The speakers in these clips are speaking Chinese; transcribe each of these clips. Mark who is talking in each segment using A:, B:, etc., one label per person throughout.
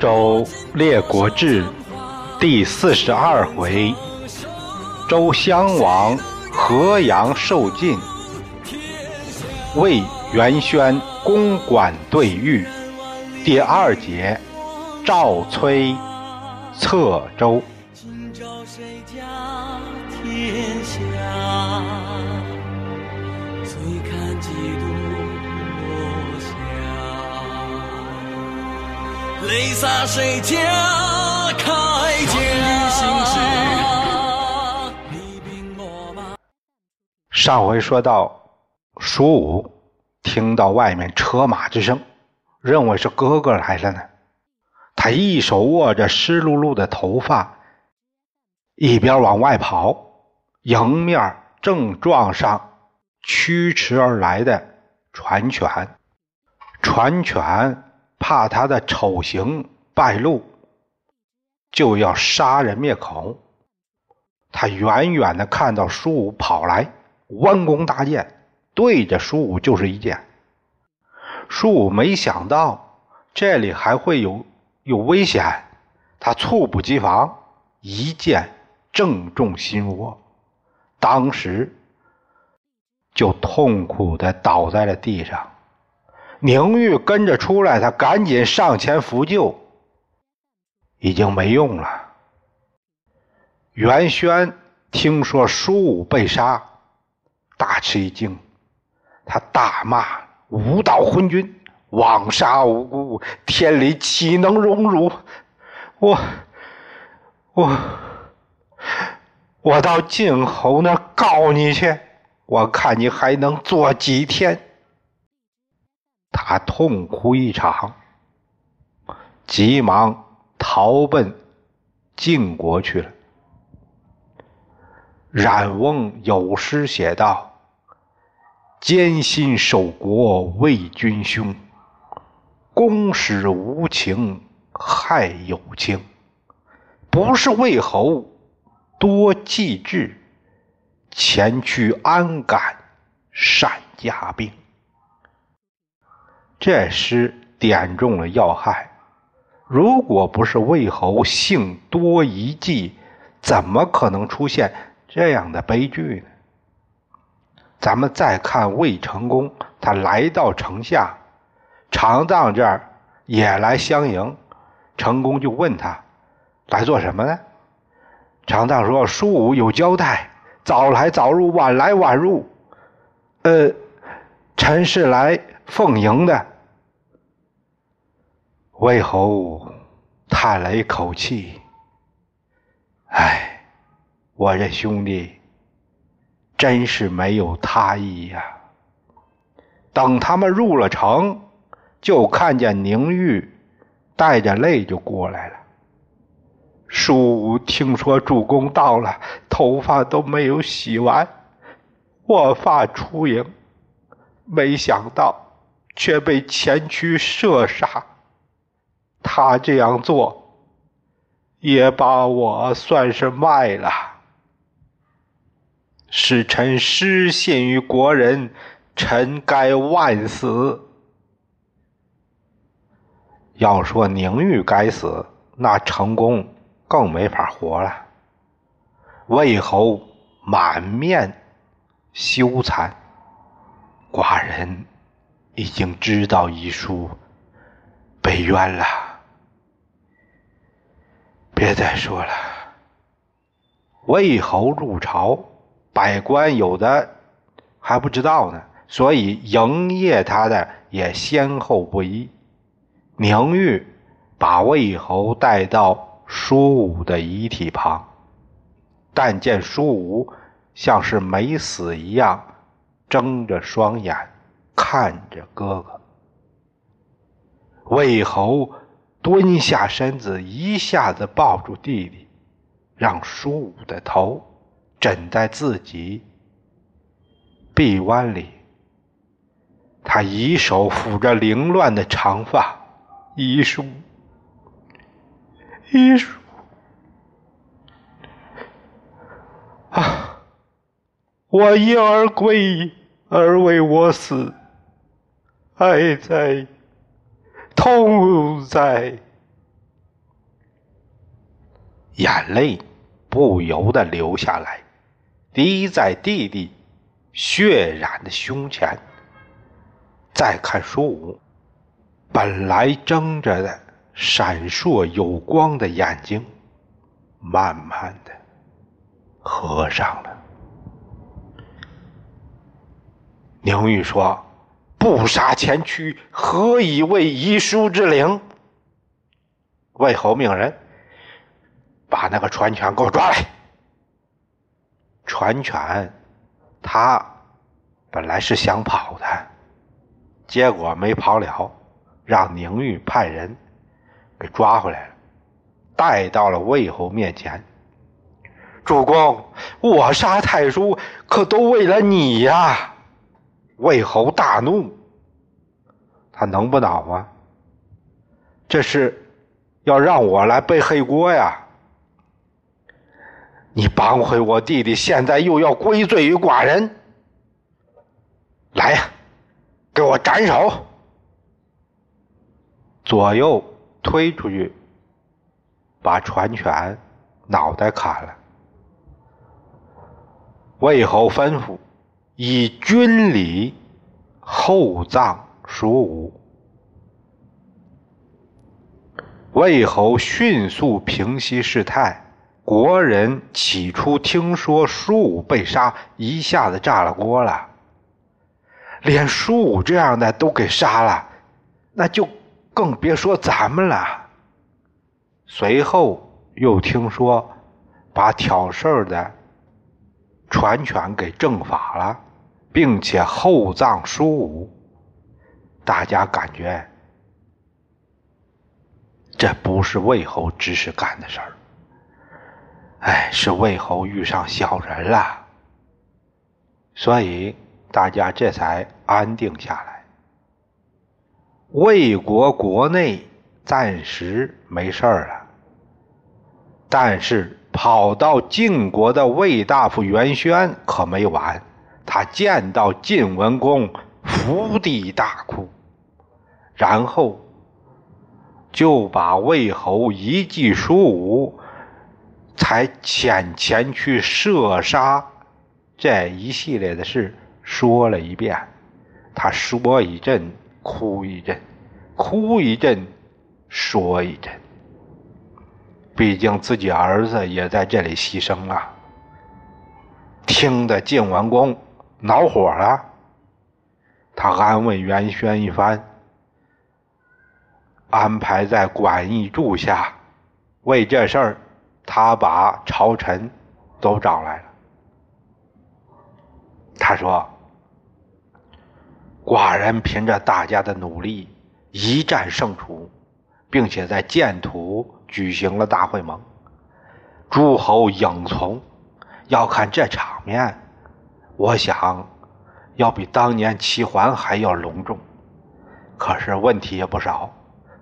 A: 周列国志第四十二回，周襄王河阳受晋，魏元宣公馆对玉。第二节，赵崔策周。今朝谁家天下？泪洒谁家铠甲？上回说到，蜀武听到外面车马之声。认为是哥哥来了呢，他一手握着湿漉漉的头发，一边往外跑，迎面正撞上驱驰而来的传犬。传犬怕他的丑行败露，就要杀人灭口。他远远的看到舒武跑来，弯弓搭箭，对着舒武就是一箭。舒武没想到这里还会有有危险，他猝不及防，一箭正中心窝，当时就痛苦的倒在了地上。宁玉跟着出来，他赶紧上前扶救，已经没用了。袁轩听说舒武被杀，大吃一惊，他大骂。无道昏君，枉杀无辜，天理岂能容辱？我，我，我到晋侯那告你去，我看你还能做几天。他痛哭一场，急忙逃奔晋国去了。冉翁有诗写道。艰辛守国为君兄，公使无情害有情。不是魏侯多计智，前去安敢善家兵？这诗点中了要害。如果不是魏侯性多疑计，怎么可能出现这样的悲剧呢？咱们再看魏成功，他来到城下，常荡这儿也来相迎。成功就问他来做什么呢？常藏说：“书武有交代，早来早入，晚来晚入。呃，臣是来奉迎的。”魏侯叹了一口气：“哎，我这兄弟。”真是没有他意呀！等他们入了城，就看见宁玉带着泪就过来了。叔听说主公到了，头发都没有洗完，卧发出营，没想到却被前驱射杀。他这样做，也把我算是卖了。使臣失信于国人，臣该万死。要说宁玉该死，那成功更没法活了。魏侯满面羞惭，寡人已经知道遗书，被冤了。别再说了。魏侯入朝。百官有的还不知道呢，所以迎谒他的也先后不一。宁玉把魏侯带到舒武的遗体旁，但见舒武像是没死一样，睁着双眼看着哥哥。魏侯蹲下身子，一下子抱住弟弟，让舒武的头。枕在自己臂弯里，他一手抚着凌乱的长发，一书，遗书啊！我因儿归，而为我死，爱在，痛在，眼泪不由得流下来，滴在弟弟血染的胸前。再看书武，本来睁着的闪烁有光的眼睛，慢慢的合上了。宁玉说：“不杀前驱，何以为遗书之灵？”魏侯命人把那个传犬给我抓来。传犬他本来是想跑的，结果没跑了，让宁玉派人给抓回来了，带到了魏侯面前。主公，我杀太叔可都为了你呀！魏侯大怒，他能不恼吗？这是要让我来背黑锅呀！你绑回我弟弟，现在又要归罪于寡人，来呀，给我斩首！左右推出去，把传犬脑袋砍了。魏侯吩咐。以军礼厚葬叔武，魏侯迅速平息事态。国人起初听说叔武被杀，一下子炸了锅了。连叔武这样的都给杀了，那就更别说咱们了。随后又听说把挑事儿的传犬给正法了。并且厚葬叔武，大家感觉这不是魏侯指使干的事儿，哎，是魏侯遇上小人了，所以大家这才安定下来。魏国国内暂时没事儿了，但是跑到晋国的魏大夫元轩可没完。他见到晋文公，伏地大哭，然后就把魏侯一计书武，才遣前去射杀这一系列的事说了一遍。他说一阵，哭一阵，哭一阵，说一阵。毕竟自己儿子也在这里牺牲了，听得晋文公。恼火了，他安慰袁轩一番，安排在馆驿住下。为这事儿，他把朝臣都找来了。他说：“寡人凭着大家的努力，一战胜楚，并且在建土举行了大会盟，诸侯应从。要看这场面。”我想，要比当年齐桓还要隆重。可是问题也不少，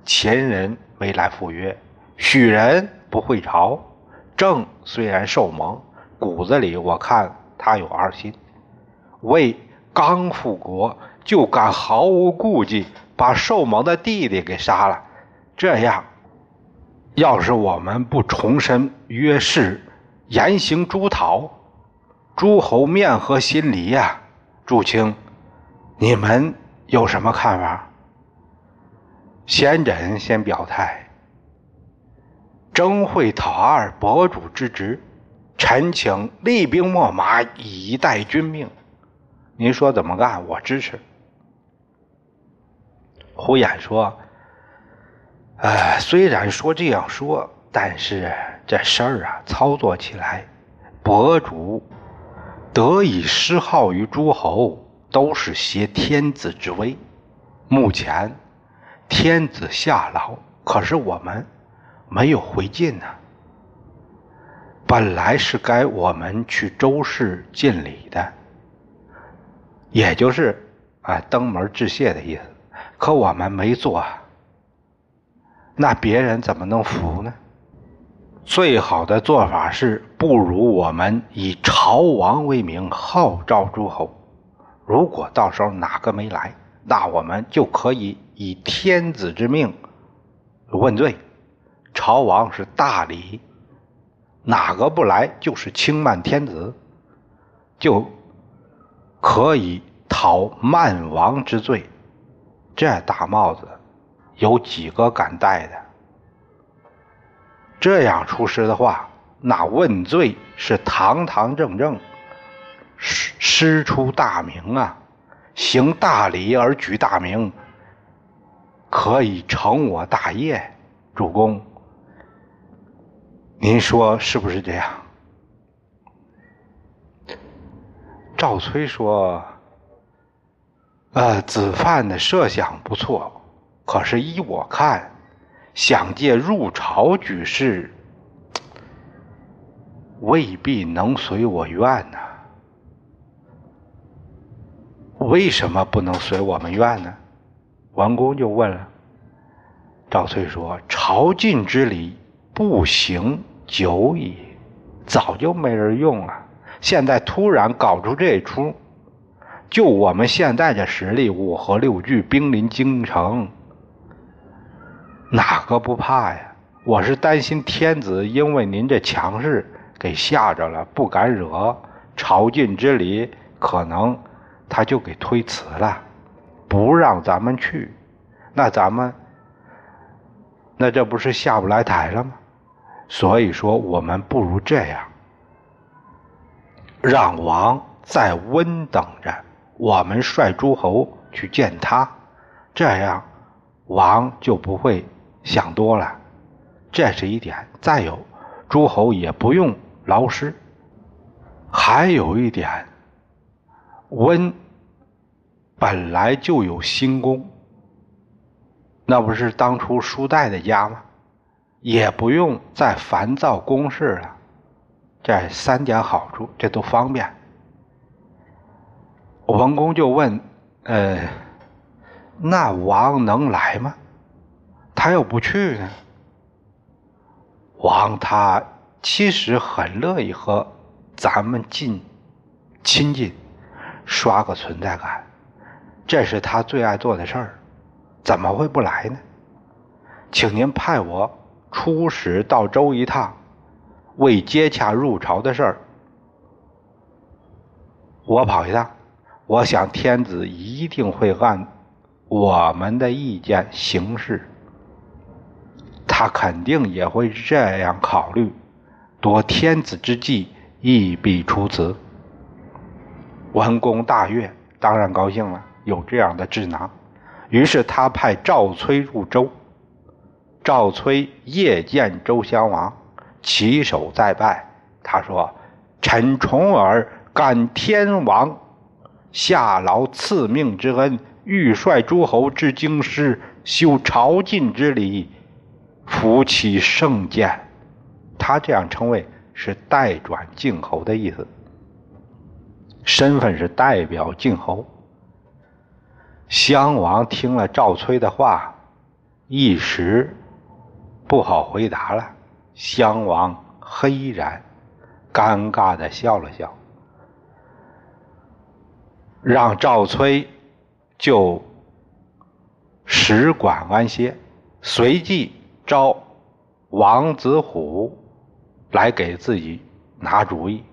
A: 秦人没来赴约，许人不会朝。郑虽然受蒙，骨子里我看他有二心。魏刚复国，就敢毫无顾忌把受蒙的弟弟给杀了。这样，要是我们不重申约誓，严刑诛讨。诸侯面和心离呀，祝卿，你们有什么看法？先轸先表态，征会讨二伯主之职，臣请厉兵秣马以待君命。您说怎么干？我支持。胡衍说：“呃，虽然说这样说，但是这事儿啊，操作起来，伯主。”得以施号于诸侯，都是挟天子之威。目前天子下劳，可是我们没有回晋呢。本来是该我们去周氏尽礼的，也就是啊登门致谢的意思。可我们没做，啊那别人怎么能服呢？最好的做法是，不如我们以朝王为名号召诸侯。如果到时候哪个没来，那我们就可以以天子之命问罪。朝王是大礼，哪个不来就是轻慢天子，就可以讨慢王之罪。这大帽子有几个敢戴的？这样出师的话，那问罪是堂堂正正，师师出大名啊，行大礼而举大名，可以成我大业。主公，您说是不是这样？赵崔说：“呃，子范的设想不错，可是依我看。”想借入朝举事，未必能随我愿呐。为什么不能随我们愿呢？王公就问了。赵崔说：“朝觐之礼不行久矣，早就没人用了。现在突然搞出这出，就我们现在的实力，五河六郡，兵临京城。”哪个不怕呀？我是担心天子因为您这强势给吓着了，不敢惹朝觐之礼，可能他就给推辞了，不让咱们去。那咱们那这不是下不来台了吗？所以说，我们不如这样，让王在温等着，我们率诸侯去见他，这样王就不会。想多了，这是一点。再有，诸侯也不用劳师。还有一点，温本来就有新宫，那不是当初叔代的家吗？也不用再烦躁公事了。这三点好处，这都方便。文公就问：“呃，那王能来吗？”他又不去呢。王他其实很乐意和咱们近亲近，刷个存在感，这是他最爱做的事儿，怎么会不来呢？请您派我出使到州一趟，为接洽入朝的事儿，我跑一趟。我想天子一定会按我们的意见行事。他肯定也会这样考虑，夺天子之计，亦必出此。文公大悦，当然高兴了，有这样的智囊。于是他派赵崔入周。赵崔夜见周襄王，起手再拜。他说：“臣重耳感天王下劳赐命之恩，欲率诸侯至京师，修朝觐之礼。”夫妻圣见，他这样称谓是代转靖侯的意思，身份是代表靖侯。襄王听了赵崔的话，一时不好回答了。襄王黑然，尴尬的笑了笑，让赵崔就使馆安歇，随即。召王子虎来给自己拿主意。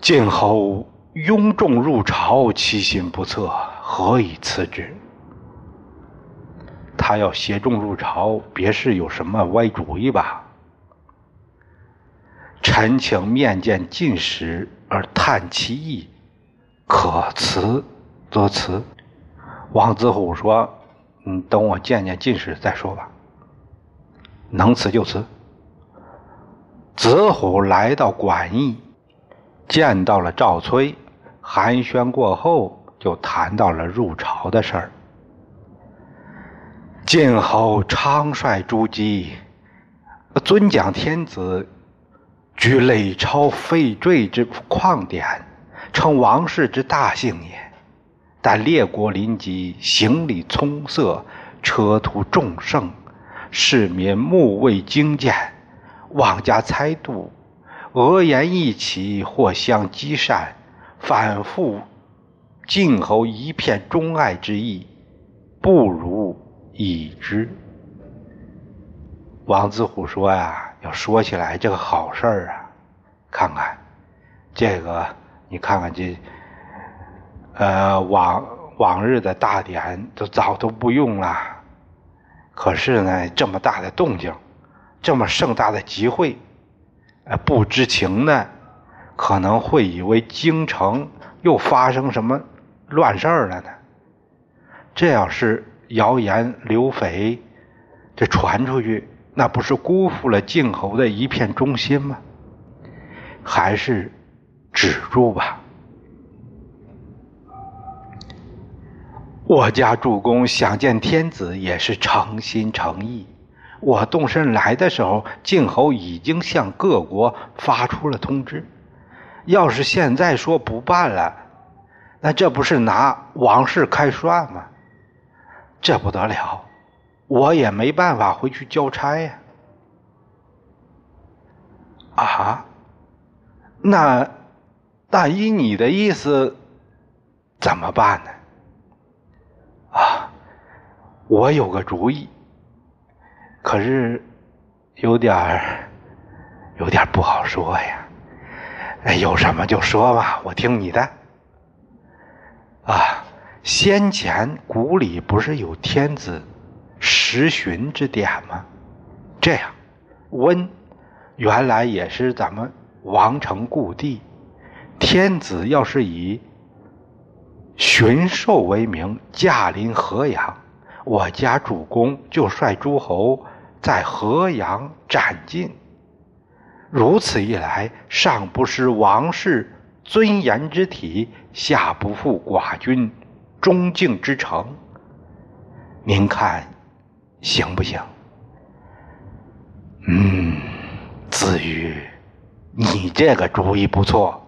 A: 晋侯拥众入朝，其心不测，何以辞之？他要携众入朝，别是有什么歪主意吧？臣请面见晋使而探其意，可辞则辞。王子虎说：“嗯，等我见见晋使再说吧。”能辞就辞。子虎来到馆驿，见到了赵崔，寒暄过后，就谈到了入朝的事儿。晋侯昌率诸姬，尊讲天子，居累超废坠之旷典，称王室之大幸也。但列国临极，行礼匆塞，车途众盛。市民目未精见，妄加猜度，讹言一起，或相讥善，反复晋侯一片钟爱之意，不如已之。王子虎说呀：“要说起来这个好事儿啊，看看这个，你看看这，呃，往往日的大典都早都不用了。可是呢，这么大的动静，这么盛大的集会，呃，不知情的可能会以为京城又发生什么乱事儿了呢。这要是谣言流匪，这传出去。那不是辜负了晋侯的一片忠心吗？还是止住吧。我家主公想见天子也是诚心诚意。我动身来的时候，晋侯已经向各国发出了通知。要是现在说不办了，那这不是拿王室开涮吗？这不得了。我也没办法回去交差呀！啊，那那依你的意思，怎么办呢？啊，我有个主意，可是有点儿有点不好说呀。哎，有什么就说吧，我听你的。啊，先前古里不是有天子？十旬之典吗？这样，温原来也是咱们王城故地。天子要是以巡狩为名驾临河阳，我家主公就率诸侯在河阳斩尽。如此一来，上不失王室尊严之体，下不负寡君忠敬之诚。您看。行不行？嗯，子瑜，你这个主意不错，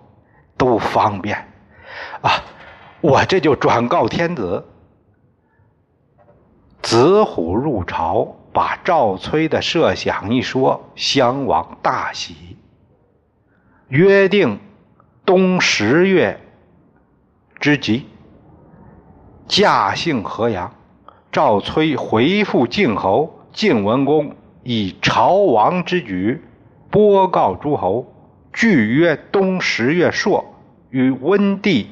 A: 都方便啊！我这就转告天子。子虎入朝，把赵崔的设想一说，襄王大喜，约定冬十月之吉，驾幸河阳。赵崔回复晋侯，晋文公以朝王之举播告诸侯，俱曰冬十月朔与温帝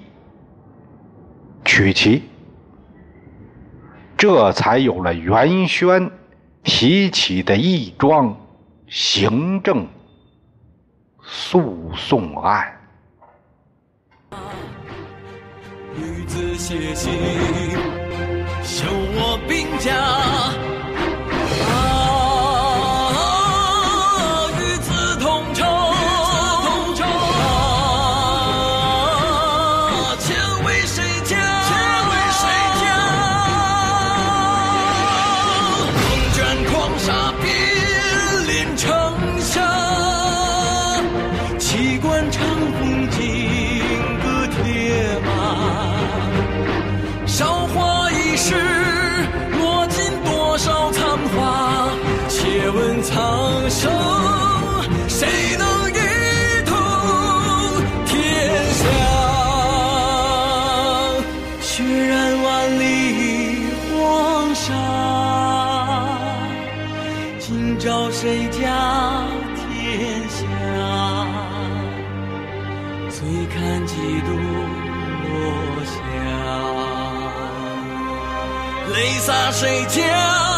A: 取齐，这才有了袁轩提起的一桩行政诉讼案。女子写信。休我兵家泪洒谁家？